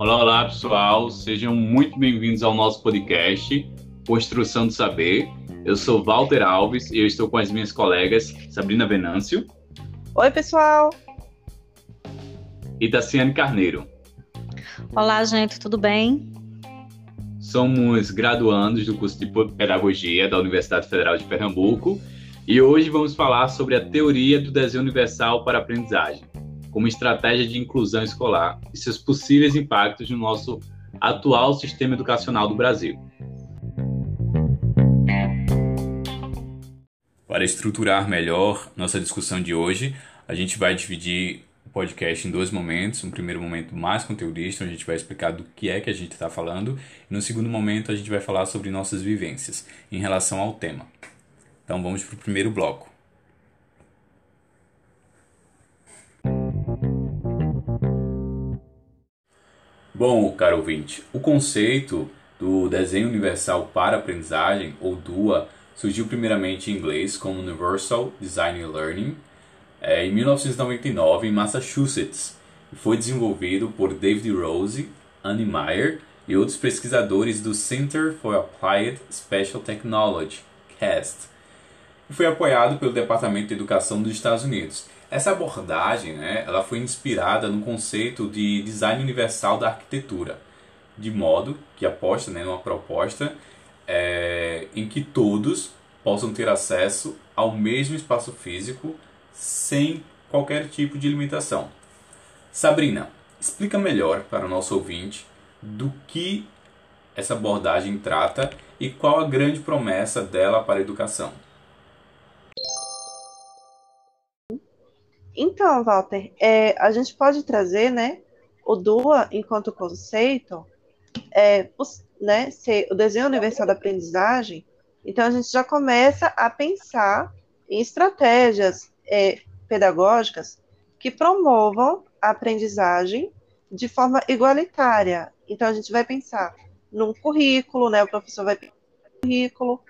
Olá, olá pessoal, sejam muito bem-vindos ao nosso podcast Construção do Saber. Eu sou Walter Alves e eu estou com as minhas colegas Sabrina Venâncio. Oi, pessoal. E Daciane Carneiro. Olá, gente, tudo bem? Somos graduandos do curso de Pedagogia da Universidade Federal de Pernambuco e hoje vamos falar sobre a teoria do desenho universal para a aprendizagem como estratégia de inclusão escolar e seus possíveis impactos no nosso atual sistema educacional do Brasil. Para estruturar melhor nossa discussão de hoje, a gente vai dividir o podcast em dois momentos. Um primeiro momento mais conteudista, onde a gente vai explicar do que é que a gente está falando, e no segundo momento a gente vai falar sobre nossas vivências em relação ao tema. Então vamos para o primeiro bloco. Bom, caro ouvinte, o conceito do desenho universal para aprendizagem, ou DUA, surgiu primeiramente em inglês como Universal Design Learning é, em 1999 em Massachusetts e foi desenvolvido por David Rose, Annie Meyer e outros pesquisadores do Center for Applied Special Technology, CAST, e foi apoiado pelo Departamento de Educação dos Estados Unidos. Essa abordagem né, ela foi inspirada no conceito de design universal da arquitetura, de modo que aposta né, numa proposta é, em que todos possam ter acesso ao mesmo espaço físico sem qualquer tipo de limitação. Sabrina, explica melhor para o nosso ouvinte do que essa abordagem trata e qual a grande promessa dela para a educação. Então, Walter, é, a gente pode trazer, né, o DUA enquanto conceito, é, né, ser o desenho universal da aprendizagem. Então, a gente já começa a pensar em estratégias é, pedagógicas que promovam a aprendizagem de forma igualitária. Então, a gente vai pensar num currículo, né, o professor vai pensar num currículo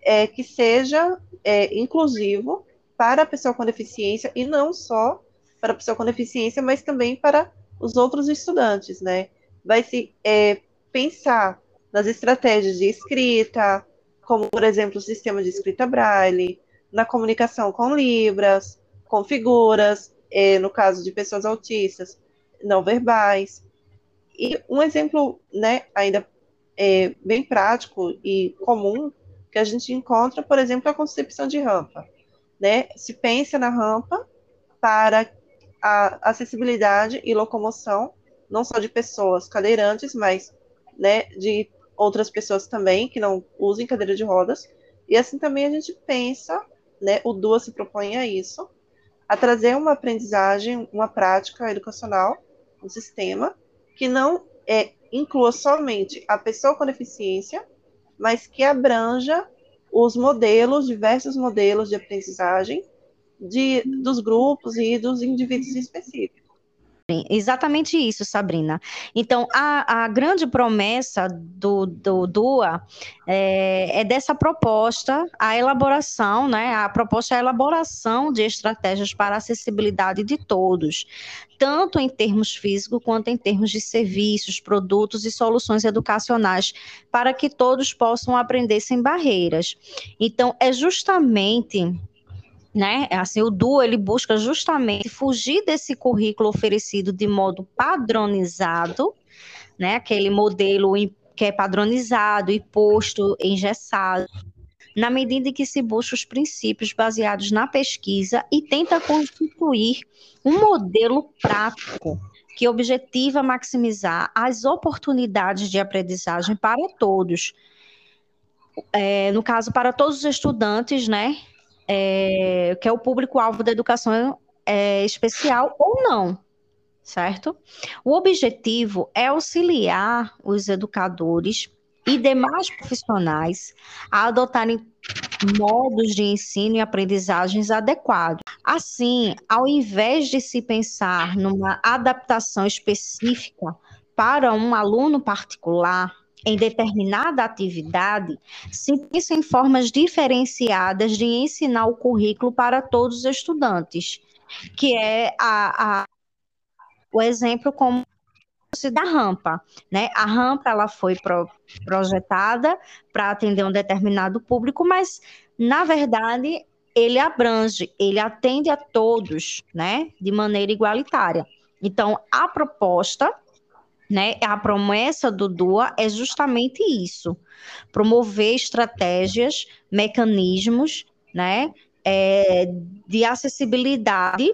é, que seja é, inclusivo para a pessoa com deficiência e não só para a pessoa com deficiência, mas também para os outros estudantes, né? Vai se é, pensar nas estratégias de escrita, como por exemplo o sistema de escrita braille, na comunicação com libras, com figuras, é, no caso de pessoas autistas, não verbais. E um exemplo, né, ainda é, bem prático e comum que a gente encontra, por exemplo, a concepção de rampa né, se pensa na rampa para a acessibilidade e locomoção, não só de pessoas cadeirantes, mas né, de outras pessoas também que não usem cadeira de rodas. E assim também a gente pensa, né, o DUA se propõe a isso, a trazer uma aprendizagem, uma prática educacional, um sistema que não é, inclua somente a pessoa com deficiência, mas que abranja os modelos, diversos modelos de aprendizagem de, dos grupos e dos indivíduos específicos. Exatamente isso, Sabrina. Então, a, a grande promessa do, do DUA é, é, dessa proposta, a elaboração, né? A proposta é a elaboração de estratégias para a acessibilidade de todos, tanto em termos físicos quanto em termos de serviços, produtos e soluções educacionais, para que todos possam aprender sem barreiras. Então, é justamente né? Assim, o DUA ele busca justamente fugir desse currículo oferecido de modo padronizado, né? Aquele modelo que é padronizado e posto engessado, na medida em que se busca os princípios baseados na pesquisa e tenta constituir um modelo prático que objetiva maximizar as oportunidades de aprendizagem para todos. É, no caso, para todos os estudantes, né, é, que é o público-alvo da educação é, especial ou não, certo? O objetivo é auxiliar os educadores e demais profissionais a adotarem modos de ensino e aprendizagens adequados. Assim, ao invés de se pensar numa adaptação específica para um aluno particular, em determinada atividade, se pensa em formas diferenciadas de ensinar o currículo para todos os estudantes, que é a, a o exemplo como da rampa, né? A rampa ela foi pro, projetada para atender um determinado público, mas na verdade ele abrange, ele atende a todos, né? De maneira igualitária. Então a proposta né? A promessa do DUA é justamente isso: promover estratégias, mecanismos, né? É, de acessibilidade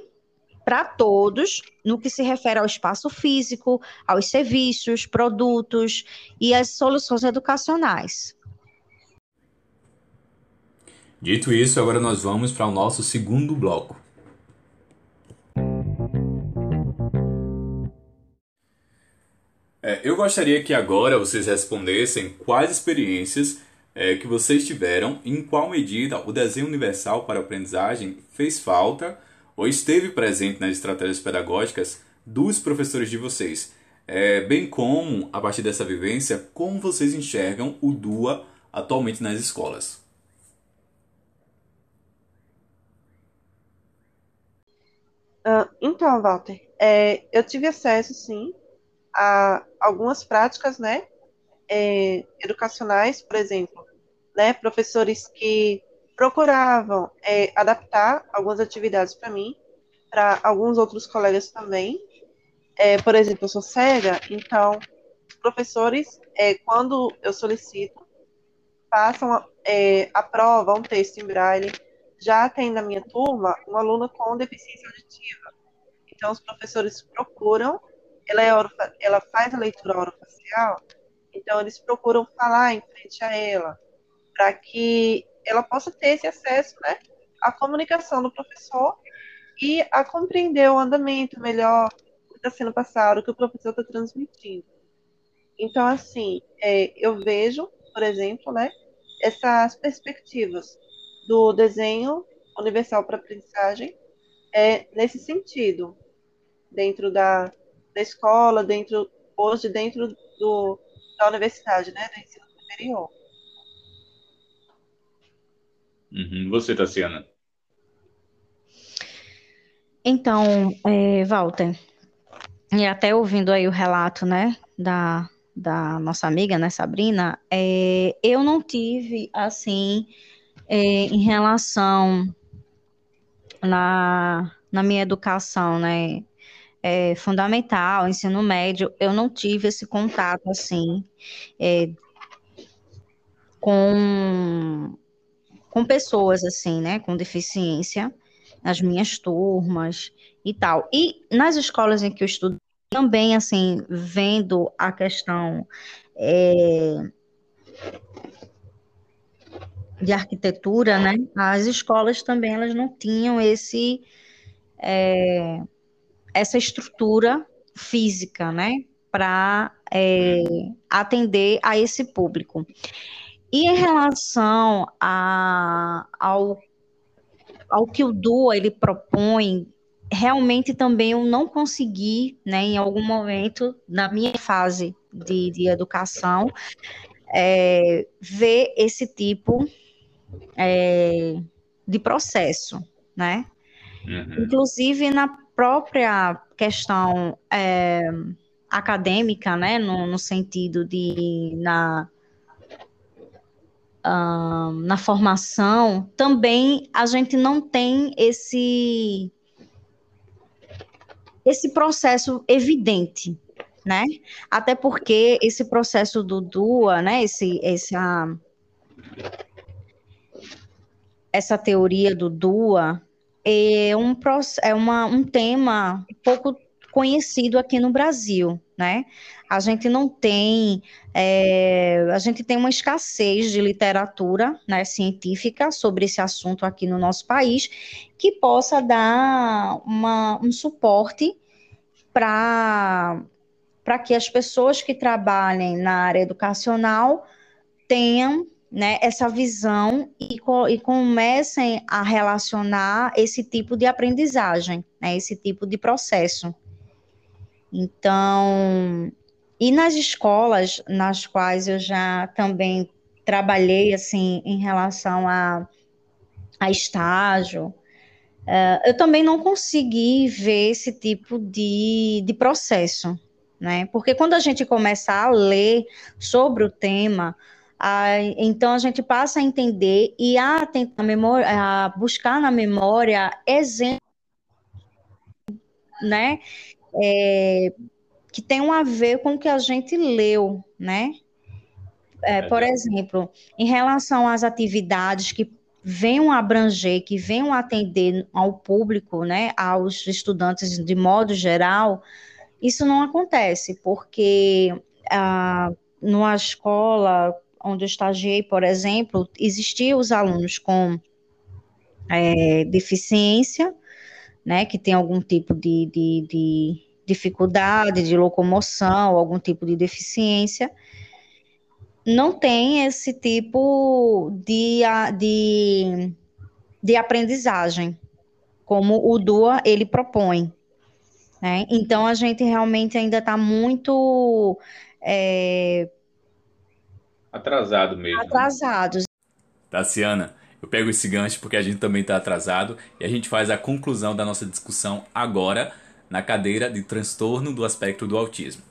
para todos no que se refere ao espaço físico, aos serviços, produtos e às soluções educacionais. Dito isso, agora nós vamos para o nosso segundo bloco. Eu gostaria que agora vocês respondessem quais experiências é, que vocês tiveram e em qual medida o desenho universal para aprendizagem fez falta ou esteve presente nas estratégias pedagógicas dos professores de vocês, é, bem como, a partir dessa vivência, como vocês enxergam o DUA atualmente nas escolas. Uh, então, Walter, é, eu tive acesso, sim, a algumas práticas, né, é, educacionais, por exemplo, né, professores que procuravam é, adaptar algumas atividades para mim, para alguns outros colegas também. É, por exemplo, eu sou cega, então os professores, é, quando eu solicito, passam é, aprovam um texto em braille. Já tem na minha turma uma aluna com deficiência auditiva. Então, os professores procuram ela, é orofa, ela faz a leitura orofacial, então eles procuram falar em frente a ela, para que ela possa ter esse acesso né, à comunicação do professor e a compreender o andamento melhor que está sendo passado, o que o professor está transmitindo. Então, assim, é, eu vejo, por exemplo, né, essas perspectivas do desenho universal para aprendizagem é, nesse sentido, dentro da, da escola, dentro hoje dentro do, da universidade, né, do ensino superior. Uhum. Você, Tassiana? Então, é, Walter, e até ouvindo aí o relato, né, da, da nossa amiga, né, Sabrina, é, eu não tive, assim, é, em relação na, na minha educação, né, é, fundamental, ensino médio, eu não tive esse contato assim é, com, com pessoas assim, né, com deficiência, nas minhas turmas e tal. E nas escolas em que eu estudo, também assim, vendo a questão é, de arquitetura, né, as escolas também elas não tinham esse é, essa estrutura física, né, para é, atender a esse público. E em relação a, ao, ao que o DUA ele propõe, realmente também eu não consegui, né, em algum momento na minha fase de, de educação, é, ver esse tipo é, de processo, né? Uhum. Inclusive na própria questão é, acadêmica, né, no, no, sentido de na na formação, também a gente não tem esse esse processo evidente, né? Até porque esse processo do DUA, né, esse essa essa teoria do DUA, é um, é uma, um tema pouco conhecido aqui no Brasil, né? A gente não tem, é, a gente tem uma escassez de literatura né, científica sobre esse assunto aqui no nosso país que possa dar uma, um suporte para para que as pessoas que trabalhem na área educacional tenham né, essa visão e, e, comecem a relacionar esse tipo de aprendizagem, né, esse tipo de processo. Então, E nas escolas nas quais eu já também trabalhei, assim, em relação a, a estágio, uh, eu também não consegui ver esse tipo de, de processo, né? Porque quando a gente começa a ler sobre o tema, a, então a gente passa a entender e a tentar memória, a buscar na memória exemplos, né? É, que tenham a ver com o que a gente leu, né? É, por exemplo, em relação às atividades que venham abranger, que venham atender ao público, né, aos estudantes de modo geral, isso não acontece, porque ah, numa escola onde eu estagiei, por exemplo, existiam os alunos com é, deficiência, né, que tem algum tipo de, de, de dificuldade de locomoção, algum tipo de deficiência, não tem esse tipo de, de, de aprendizagem, como o DUA ele propõe. Né? Então, a gente realmente ainda está muito. É... Atrasado mesmo. Né? Atrasados. Tassiana, eu pego esse gancho porque a gente também está atrasado e a gente faz a conclusão da nossa discussão agora na cadeira de transtorno do aspecto do autismo.